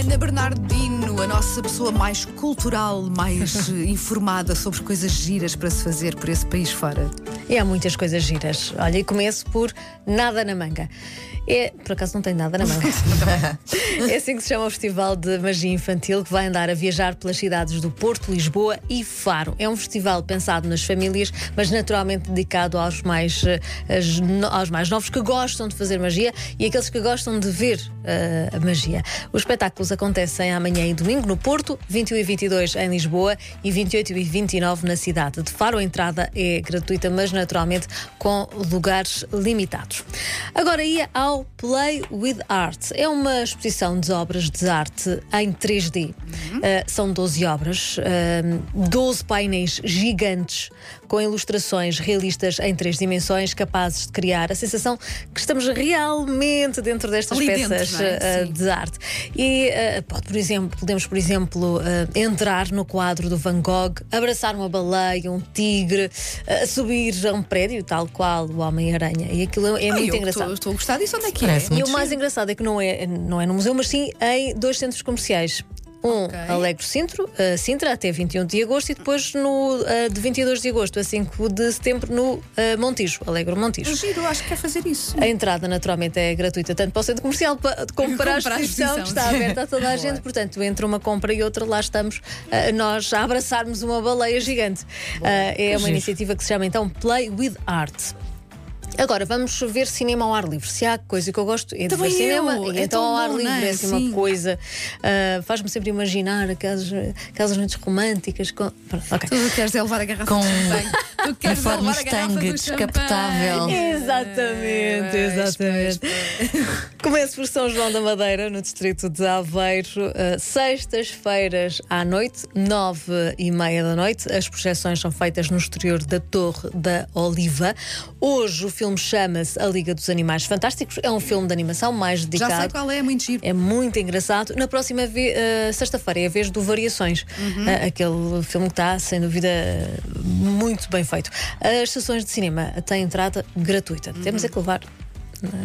Ana Bernardino, a nossa pessoa mais cultural, mais eh, informada sobre coisas giras para se fazer por esse país fora. E há muitas coisas giras. Olha, e começo por nada na manga. É, por acaso não tem nada na manga. é assim que se chama o Festival de Magia Infantil, que vai andar a viajar pelas cidades do Porto, Lisboa e Faro. É um festival pensado nas famílias, mas naturalmente dedicado aos mais, eh, aos mais novos que gostam de fazer magia e aqueles que gostam de ver eh, a magia. Os espetáculos acontecem amanhã e domingo no Porto, 21 e 22 em Lisboa e 28 e 29 na cidade de Faro. A entrada é gratuita, mas naturalmente com lugares limitados. Agora ia ao Play with Art. É uma exposição de obras de arte em 3D. Uh, são 12 obras, uh, 12 painéis gigantes com ilustrações realistas em três dimensões, capazes de criar a sensação que estamos realmente dentro destas Ali dentro, peças não é? Sim. de arte. E uh, pode, por exemplo, podemos, por exemplo, uh, entrar no quadro do Van Gogh, abraçar uma baleia, um tigre, subir a um prédio, tal qual o Homem-Aranha. E aquilo é Ai, muito eu engraçado. Estou, estou a gostar disso. Onde é que Parece é? E o mais engraçado é que não é, não é no museu, mas sim em dois centros comerciais. Um, Ok. Alegre Sintra, uh, Sintra, até 21 de agosto, e depois no, uh, de 22 de agosto a 5 de setembro no uh, Montijo, Alegre Montijo. Giro, acho que quer fazer isso. A entrada, naturalmente, é gratuita, tanto para o centro comercial como para a exposição, que está aberta a toda a gente. Portanto, entre uma compra e outra, lá estamos uh, nós a abraçarmos uma baleia gigante. Uh, é uma Giro. iniciativa que se chama então Play with Art. Agora, vamos ver cinema ao ar livre. Se há coisa que eu gosto é de Também ver cinema. eu. E É então, tão ao ar bom, livre é? é assim Sim. uma coisa. ah, Faz-me sempre imaginar aquelas, aquelas noites românticas. Com... Pronto, ok. Tu queres é levar a garrafa Com de champanhe. Tu queres uniforme levar a garrafa Mustang do descapotável. Exatamente, exatamente. Começo por São João da Madeira, no distrito de Aveiro, uh, sextas-feiras à noite, nove e meia da noite. As projeções são feitas no exterior da Torre da Oliva. Hoje o filme chama-se A Liga dos Animais Fantásticos. É um filme de animação mais dedicado. Já sei qual é, é muito giro. É muito engraçado. Na próxima eh, sexta-feira é a vez do Variações, Uhum. Eh, aquele filme que está, sem dúvida, muito bem feito. As sessões de cinema têm entrada gratuita. Temos é que levar.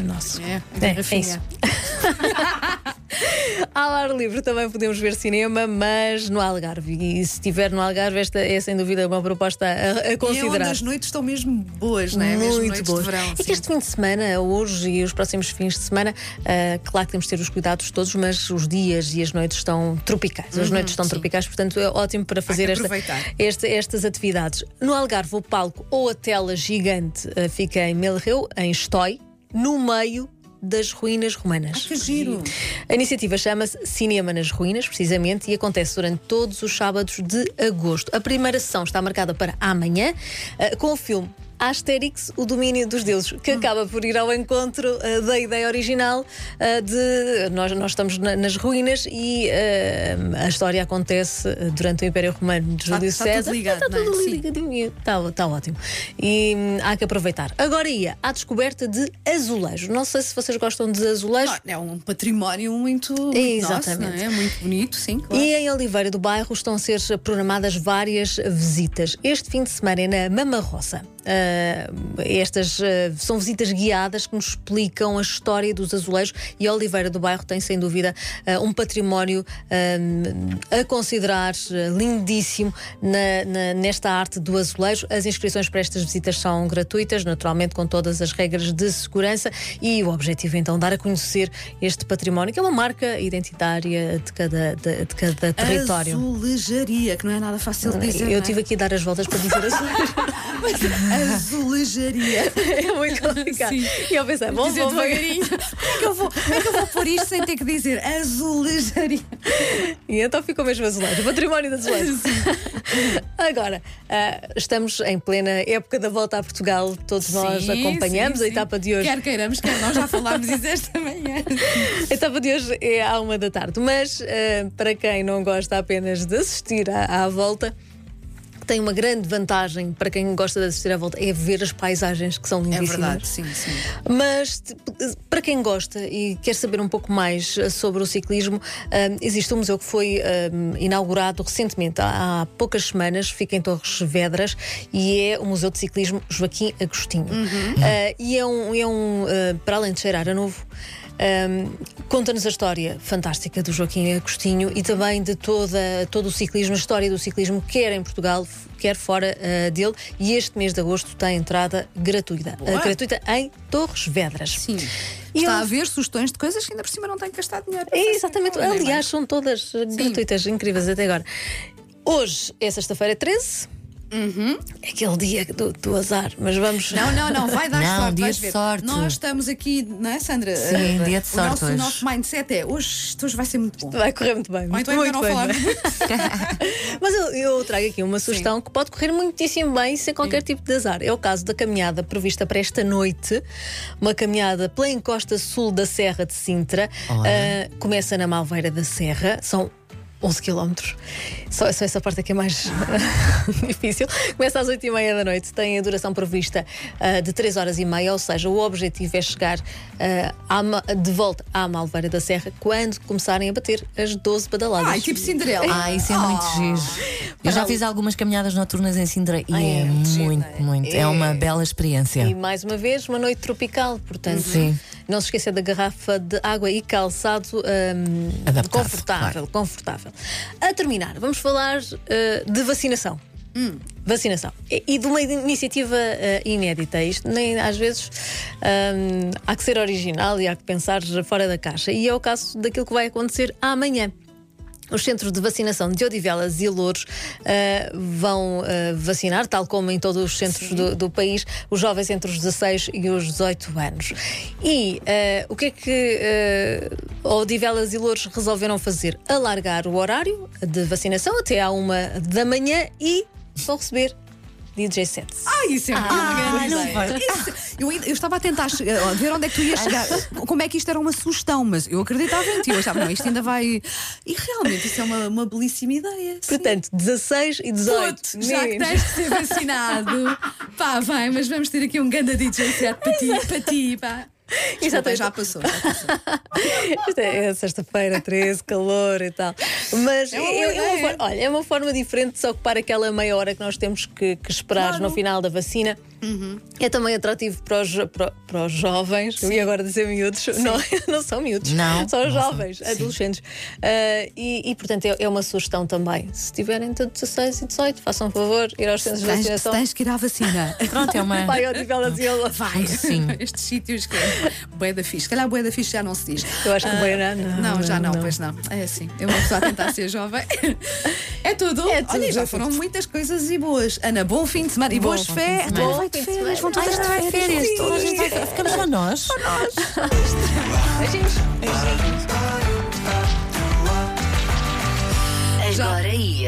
Nosso. Uhum. É, a É, garrafinha. isso. Ao ar livre também podemos ver cinema, mas no Algarve. E se estiver no Algarve, esta é sem dúvida uma proposta a, a E é onde considerar. as noites estão mesmo boas, não é? mesmo Muito noites boas. de verão. é que este fim de semana, hoje e os próximos fins de semana, ah, claro que temos de ter os cuidados todos, mas os dias e as noites estão tropicais. As noites estão Uhum, sim. tropicais, portanto é ótimo para fazer esta- este- estas atividades. No Algarve, o palco ou a tela gigante ah, fica em Melreu, em Estói, no meio das ruínas romanas. Que giro. A iniciativa chama-se Cinema nas Ruínas, precisamente, e acontece durante todos os sábados de agosto. A primeira sessão está marcada para amanhã, eh, com o filme. Asterix, o domínio dos deuses, que acaba por ir ao encontro eh, da ideia original eh, de nós, nós estamos na- nas ruínas e eh, a história acontece durante o Império Romano de Está- Júlio está tudo César. ligado, está não é? tudo Sim. ligadinho. Está, está ótimo. E hum, há que aproveitar. Agora ia à descoberta de azulejos. Não sei se vocês gostam de azulejos. Não, É um património muito, muito Exatamente. nosso, é? Muito bonito, sim. Claro. E em Oliveira do Bairro estão a ser programadas várias visitas. Este fim de semana é na Mama Ah, estas ah, são visitas guiadas que nos explicam a história dos azulejos e Oliveira do Bairro tem, sem dúvida, ah, um património a considerar lindíssimo na- na- nesta arte do azulejo. As inscrições para estas visitas são gratuitas, naturalmente com todas as regras de segurança e o objetivo é então dar a conhecer este património, que é uma marca identitária de cada, de, de cada território. Azulejaria, que não é nada fácil de dizer. Eu é? tive aqui a dar as voltas para dizer azulejo. Azulejaria. é muito complicado. Sim. E eu pensei, bom, dizer devagarinho. Como é, que eu vou, como é que eu vou pôr isto sem ter que dizer azulejaria? E então ficou mesmo azulejo, património de azulejo. Agora, ah, estamos em plena época da volta a Portugal, todos nós Sim, acompanhamos sim, a etapa de hoje. Quer queiramos, quer nós já falámos isso esta manhã. A etapa de hoje é à uma da tarde, mas ah, para quem não gosta apenas de assistir à, à volta, tem uma grande vantagem para quem gosta de assistir à volta é ver as paisagens que são É lindíssimas. verdade, sim, sim. Mas tipo, para quem gosta e quer saber um pouco mais eh, sobre o ciclismo, hum, existe um museu que foi inaugurado recentemente, há, poucas semanas, fica em Torres Vedras e é o Museu de Ciclismo Joaquim Agostinho. Ah, e é um, é um para além de cheirar a novo, Um, Conta-nos a história fantástica do Joaquim Agostinho e também de toda, todo o ciclismo, a história do ciclismo, quer em Portugal, quer fora uh, dele. E este mês de agosto tem entrada gratuita. Uh, gratuita em Torres Vedras. Sim. E Está eu... a haver sugestões de coisas que ainda por cima não têm que gastar dinheiro. É, exatamente. Aliás, são todas Sim. gratuitas, incríveis até agora. Hoje é sexta-feira 13. Uhum. É aquele dia do, do, azar, mas vamos. Não, não, não, vai dar não, sorte. Dia de sorte. Nós estamos aqui, não é, Sandra? Sim, uh, dia de sorte. O nosso, hoje. nosso mindset é hoje, hoje vai ser muito bom. Vai correr muito bem. Muito, muito bem, bem. falar mas eu, eu, trago aqui uma sugestão Sim. que pode correr muitíssimo bem sem qualquer Sim. tipo de azar. É o caso da caminhada prevista para esta noite, uma caminhada pela encosta sul da Serra de Sintra. Uh, começa na Malveira da Serra, são 11 km. Só, só essa parte aqui é mais difícil. Começa às 8 e meia da noite, tem a duração prevista uh, de 3 horas e meia, ou seja, o objetivo é chegar uh, à, de volta à Malveira da Serra quando começarem a bater as 12 badaladas. Ai, tipo Cinderela. Ah, isso é oh. muito giro. Eu já fiz algumas caminhadas noturnas em Sintra e Ai, é, é muito, é? muito. É. é uma bela experiência. E mais uma vez, uma noite tropical, portanto. Sim. Não se esqueça da garrafa de água e calçado um, confortável, claro. confortável. A terminar, vamos falar uh, de vacinação. Hum. Vacinação. E, e, de uma iniciativa uh, inédita. Isto nem às vezes um, há que ser original e há que pensar fora da caixa. E é o caso daquilo que vai acontecer amanhã. Os centros de vacinação de Odivelas e Louros uh, vão uh, vacinar, tal como em todos os centros do, do, país, os jovens entre os 16 e os 18 anos. E uh, o que é que Odivelas e Louros resolveram fazer? Alargar o horário de vacinação até à uma da manhã e vão receber DJ sets. Ah, isso é ah, muito grande. Eu, eu, estava a tentar ver onde é que tu ias chegar, como é que isto era uma sugestão, mas eu acreditava em ti. Eu achava, não, isto ainda vai. E realmente isso é uma, uma belíssima ideia. Portanto, 16 e 18. Puto, já que tens de ser vacinado, pá, vai, mas vamos ter aqui um grande DJ set para ti, para ti, pá. Desculpa, já passou. Já passou. é, é sexta-feira, 13, calor e tal. Mas uma, é uma, olha, é uma forma diferente de se ocupar aquela meia hora que nós temos que, que esperar claro. no final da vacina. Uhum. É também atrativo para os, para, para os jovens, Sim. eu ia agora dizer miúdos, não, não são miúdos, não, são não jovens, são. adolescentes. Uh, e, e, portanto, é, é, uma sugestão também. Se tiverem entre 16 e 18, façam um favor, ir aos centros de vacinação. Tens que ir à vacina. Pronto, é uma. Vai ao nível da Vai, sim. Estes sítios que é bué da fixe. Se calhar bué da fixe já não se diz. Eu acho que uh, bué não, não. Não, já não, não, pois não. É assim. Eu vou só tentar ser jovem. É tudo. É tudo. Olha, já foram muitas coisas e boas. Ana, bom fim de semana e boas férias. Bom de semana. Vão todas de férias. Toda a gente vai, ficamos só nós. Só nós. Beijinhos. Agora isso.